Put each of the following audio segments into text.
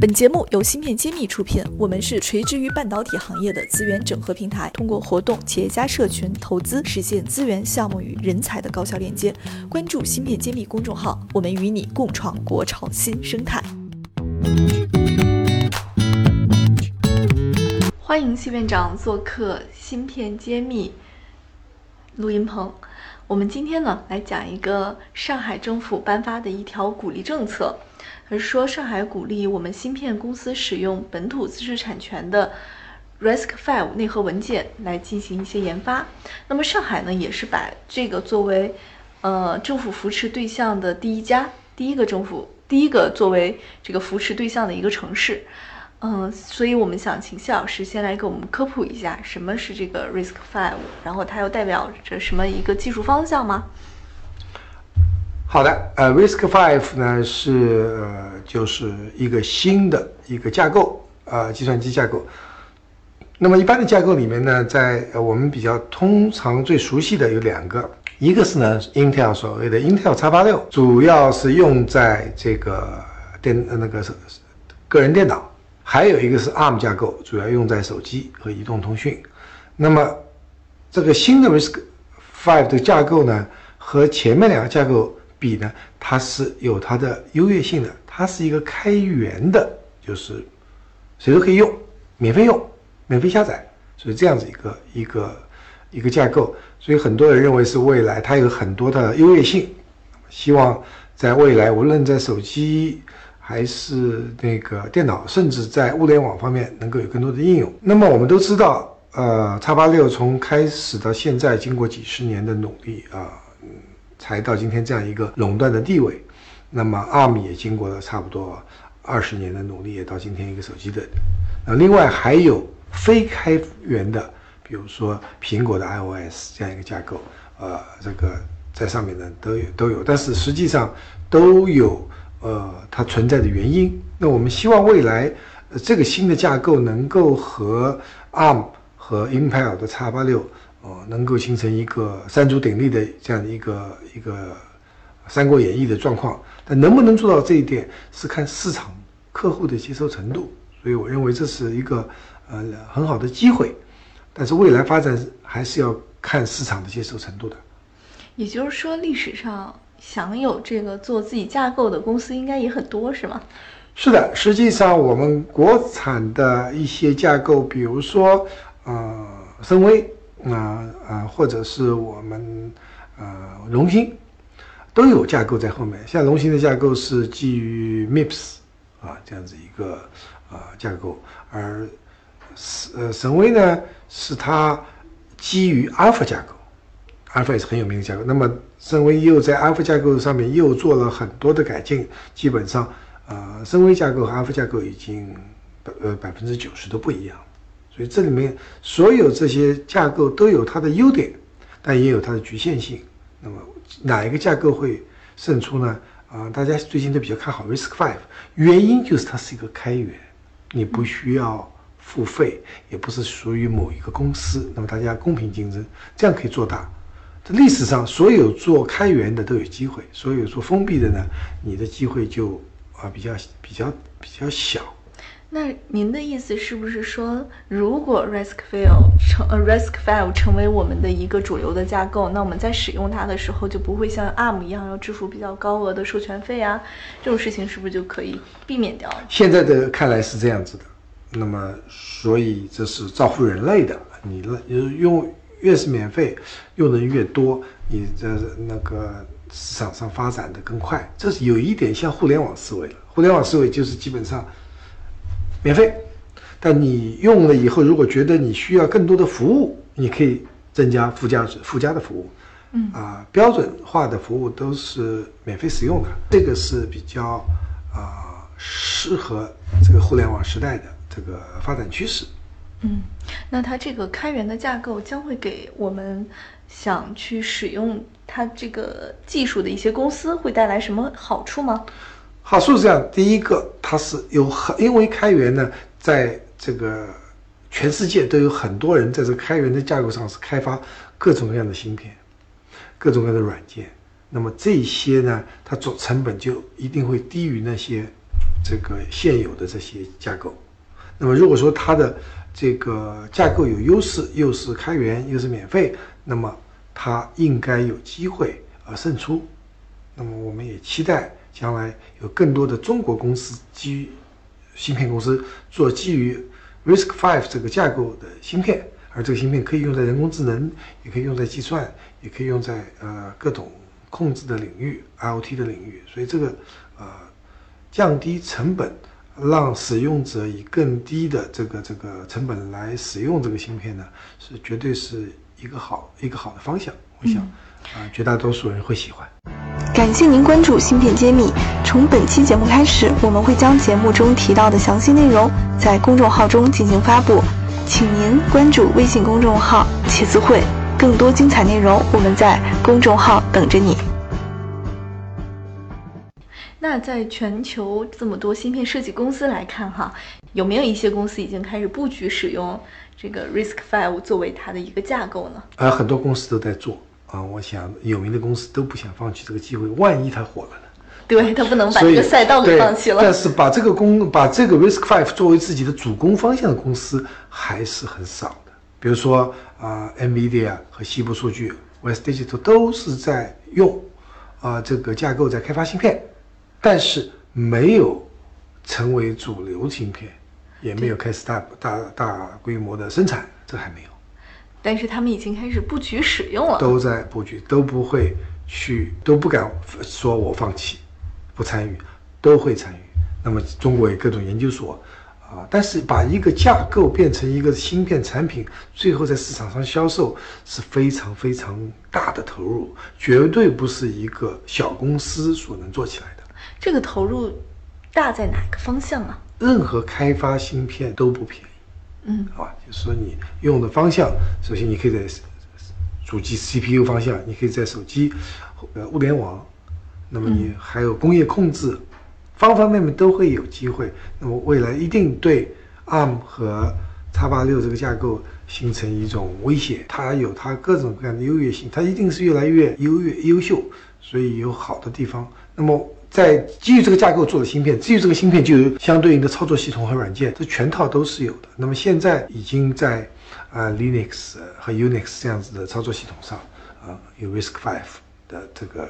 本节目由芯片揭秘出品，我们是垂直于半导体行业的资源整合平台，通过活动、企业家社群、投资，实现资源、项目与人才的高效链接。关注芯片揭秘公众号，我们与你共创国潮新生态。欢迎谢院长做客芯片揭秘录音棚。我们今天呢，来讲一个上海政府颁发的一条鼓励政策。是说，上海鼓励我们芯片公司使用本土知识产权的 RISC-V 内核文件来进行一些研发。那么，上海呢，也是把这个作为呃政府扶持对象的第一家、第一个政府、第一个作为这个扶持对象的一个城市。嗯，所以我们想请谢老师先来给我们科普一下什么是这个 Risk Five，然后它又代表着什么一个技术方向吗？好的，呃，Risk Five 呢是呃就是一个新的一个架构，呃，计算机架构。那么一般的架构里面呢，在我们比较通常最熟悉的有两个，一个是呢 Intel 所谓的 Intel x86，主要是用在这个电那个是个人电脑，还有一个是 ARM 架构，主要用在手机和移动通讯。那么这个新的 RISC-V 的架构呢，和前面两个架构。比呢，它是有它的优越性的，它是一个开源的，就是谁都可以用，免费用，免费下载，所以这样子一个一个一个架构，所以很多人认为是未来，它有很多的优越性，希望在未来无论在手机还是那个电脑，甚至在物联网方面能够有更多的应用。那么我们都知道，呃，叉八六从开始到现在，经过几十年的努力啊。才到今天这样一个垄断的地位，那么 ARM 也经过了差不多二十年的努力，也到今天一个手机的。那另外还有非开源的，比如说苹果的 iOS 这样一个架构，呃，这个在上面呢都有都有，但是实际上都有呃它存在的原因。那我们希望未来这个新的架构能够和 ARM 和 Impel 的 x 八六。哦，能够形成一个三足鼎立的这样的一个一个《三国演义》的状况，但能不能做到这一点，是看市场客户的接受程度。所以我认为这是一个呃很好的机会，但是未来发展还是要看市场的接受程度的。也就是说，历史上享有这个做自己架构的公司应该也很多，是吗？是的，实际上我们国产的一些架构，比如说呃，深威。那啊，或者是我们呃龙芯都有架构在后面。像龙芯的架构是基于 MIPS 啊这样子一个啊架构，而呃神威呢是它基于 Alpha 架构，Alpha 也是很有名的架构。那么神威又在 Alpha 架构上面又做了很多的改进，基本上呃神威架构和 Alpha 架构已经呃百分之九十都不一样。所以这里面所有这些架构都有它的优点，但也有它的局限性。那么哪一个架构会胜出呢？啊，大家最近都比较看好 RISC-V，原因就是它是一个开源，你不需要付费，也不是属于某一个公司，那么大家公平竞争，这样可以做大。这历史上所有做开源的都有机会，所有做封闭的呢，你的机会就啊比较比较比较小。那您的意思是不是说，如果 RISC-V 成呃 RISC-V 成为我们的一个主流的架构，那我们在使用它的时候就不会像 ARM 一样要支付比较高额的授权费啊？这种事情是不是就可以避免掉了？现在的看来是这样子的。那么，所以这是造福人类的。你用越是免费，用的人越多，你这那个市场上发展的更快。这是有一点像互联网思维了。互联网思维就是基本上。免费，但你用了以后，如果觉得你需要更多的服务，你可以增加附加值、附加的服务。嗯啊，标准化的服务都是免费使用的，这个是比较啊适合这个互联网时代的这个发展趋势。嗯，那它这个开源的架构将会给我们想去使用它这个技术的一些公司会带来什么好处吗？好处是这样，第一个，它是有很因为开源呢，在这个全世界都有很多人在这开源的架构上是开发各种各样的芯片，各种各样的软件。那么这些呢，它做成本就一定会低于那些这个现有的这些架构。那么如果说它的这个架构有优势，又是开源又是免费，那么它应该有机会而胜出。那么我们也期待将来有更多的中国公司基于芯片公司做基于 RISC-V 这个架构的芯片，而这个芯片可以用在人工智能，也可以用在计算，也可以用在呃各种控制的领域，IoT 的领域。所以这个呃降低成本。让使用者以更低的这个这个成本来使用这个芯片呢，是绝对是一个好一个好的方向。我想，啊，绝大多数人会喜欢。感谢您关注芯片揭秘。从本期节目开始，我们会将节目中提到的详细内容在公众号中进行发布，请您关注微信公众号“茄子会”，更多精彩内容我们在公众号等着你。那在全球这么多芯片设计公司来看，哈，有没有一些公司已经开始布局使用这个 RISC-V 作为它的一个架构呢？呃，很多公司都在做啊。我想有名的公司都不想放弃这个机会，万一它火了呢？对，它不能把这个赛道给放弃了。但是把这个公把这个 RISC-V 作为自己的主攻方向的公司还是很少的。比如说啊，NVIDIA 和西部数据 West Digital 都是在用啊这个架构在开发芯片。但是没有成为主流芯片，也没有开始大大大规模的生产，这还没有。但是他们已经开始布局使用了，都在布局，都不会去，都不敢说我放弃，不参与，都会参与。那么中国有各种研究所啊，但是把一个架构变成一个芯片产品，最后在市场上销售是非常非常大的投入，绝对不是一个小公司所能做起来的。这个投入大在哪个方向啊？任何开发芯片都不便宜，嗯，好吧，就是说你用的方向，首先你可以在主机 CPU 方向，你可以在手机呃物联网，那么你还有工业控制，方方面面都会有机会。那么未来一定对 ARM 和叉八六这个架构形成一种威胁，它有它各种各样的优越性，它一定是越来越优越优秀，所以有好的地方。那么。在基于这个架构做的芯片，基于这个芯片就有相对应的操作系统和软件，这全套都是有的。那么现在已经在啊 Linux 和 Unix 这样子的操作系统上啊有 RISC-V 的这个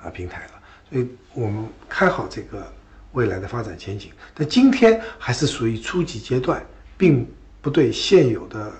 啊平台了，所以我们看好这个未来的发展前景。但今天还是属于初级阶段，并不对现有的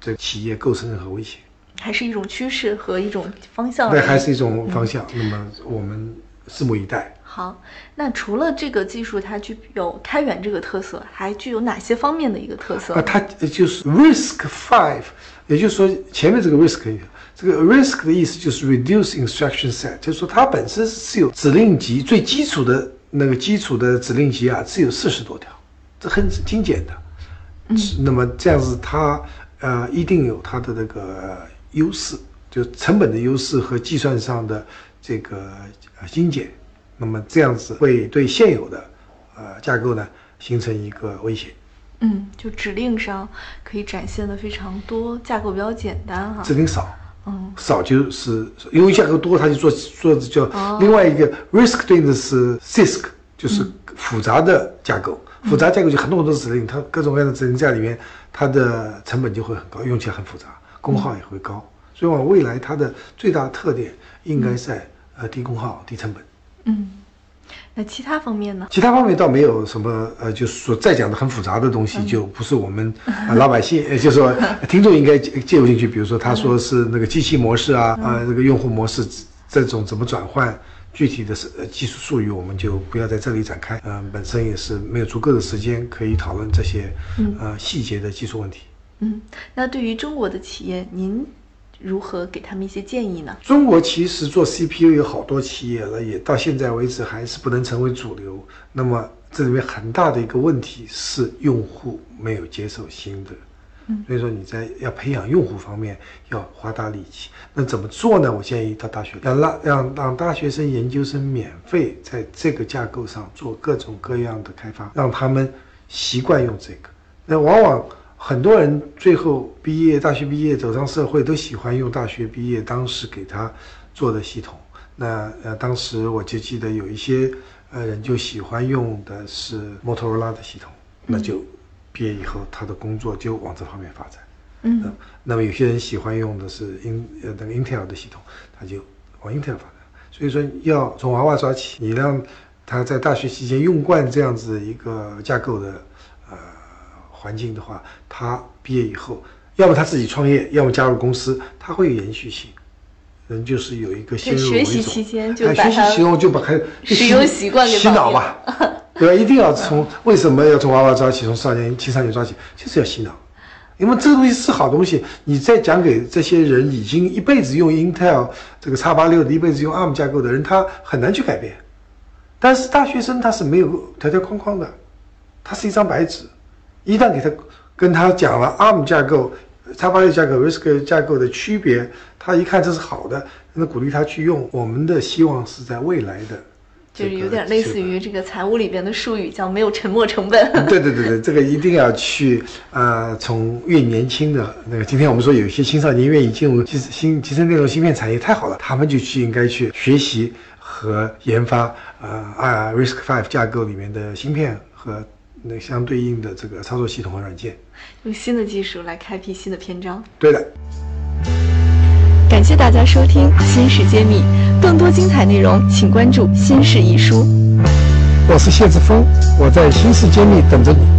这企业构成任何威胁，还是一种趋势和一种方向。对，还是一种方向。那么我们拭目以待。好，那除了这个技术，它具有开源这个特色，还具有哪些方面的一个特色？啊，它就是 risk five，也就是说前面这个 risk，这个 risk 的意思就是 Reduce Instruction Set，就是说它本身是有指令集，最基础的那个基础的指令集啊，只有四十多条，这很精简的。嗯，那么这样子它呃一定有它的那个优势，就成本的优势和计算上的这个呃精简。那么这样子会对现有的，呃架构呢形成一个威胁。嗯，就指令上可以展现的非常多，架构比较简单哈。指令少，嗯，少就是因为架构多，它就做做叫另外一个 risk 对应的是 CISC，就是复杂的架构。复杂架构就很多很多指令，它各种各样的指令在里面，它的成本就会很高，用起来很复杂，功耗也会高。所以往未来它的最大特点应该在呃低功耗、低成本。嗯，那其他方面呢？其他方面倒没有什么，呃，就是说再讲的很复杂的东西，就不是我们老百姓，呃，就是说 听众应该介入进去。比如说他说是那个机器模式啊，啊，这个用户模式这种怎么转换，具体的是技术术语，我们就不要在这里展开。嗯，本身也是没有足够的时间可以讨论这些呃细节的技术问题。嗯，那对于中国的企业，您？如何给他们一些建议呢？中国其实做 CPU 有好多企业了，也到现在为止还是不能成为主流。那么这里面很大的一个问题是用户没有接受新的，嗯，所以说你在要培养用户方面要花大力气。那怎么做呢？我建议到大学要让让让大学生、研究生免费在这个架构上做各种各样的开发，让他们习惯用这个。那往往。很多人最后毕业，大学毕业走上社会，都喜欢用大学毕业当时给他做的系统。那呃，当时我就记得有一些呃人就喜欢用的是摩托罗拉的系统，那就毕业以后他的工作就往这方面发展。嗯呃那么有些人喜欢用的是 in 呃那个 Intel 的系统，他就往 Intel 发展。所以说要从娃娃抓起，你让他在大学期间用惯这样子一个架构的呃环境的话，他毕业以后，要么他自己创业，要么加入公司，他会有延续性。人就是有一个先入为主，学习期间就学习期间就把开使用习惯给洗脑吧，对吧？一定要从为什么要从娃娃抓起，从少年青少年抓起，就是要洗脑。因为这个东西是好东西，你再讲给这些人已经一辈子用 Intel 这个叉八六的，一辈子用 ARM 架构的人，他很难去改变。但是大学生他是没有条条框框的，他是一张白纸，一旦给他跟他讲了 ARM 架构、x 八六架构、RISC 架构的区别，他一看这是好的，那鼓励他去用。我们的希望是在未来的就是有点类似于这个财务里边的术语，叫没有沉没成本。对对对对，这个一定要去呃，从越年轻的那个，今天我们说有一些青少年愿意进入集新集成内容芯片产业，太好了，他们就去应该去学习和研发呃啊 RISC V 架构里面的芯片和那相对应的这个操作系统和软件。用新的技术来开辟新的篇章。对的。感谢大家收听《新事揭秘》，更多精彩内容请关注《新事一书》。我是谢志峰，我在新事揭秘等着你。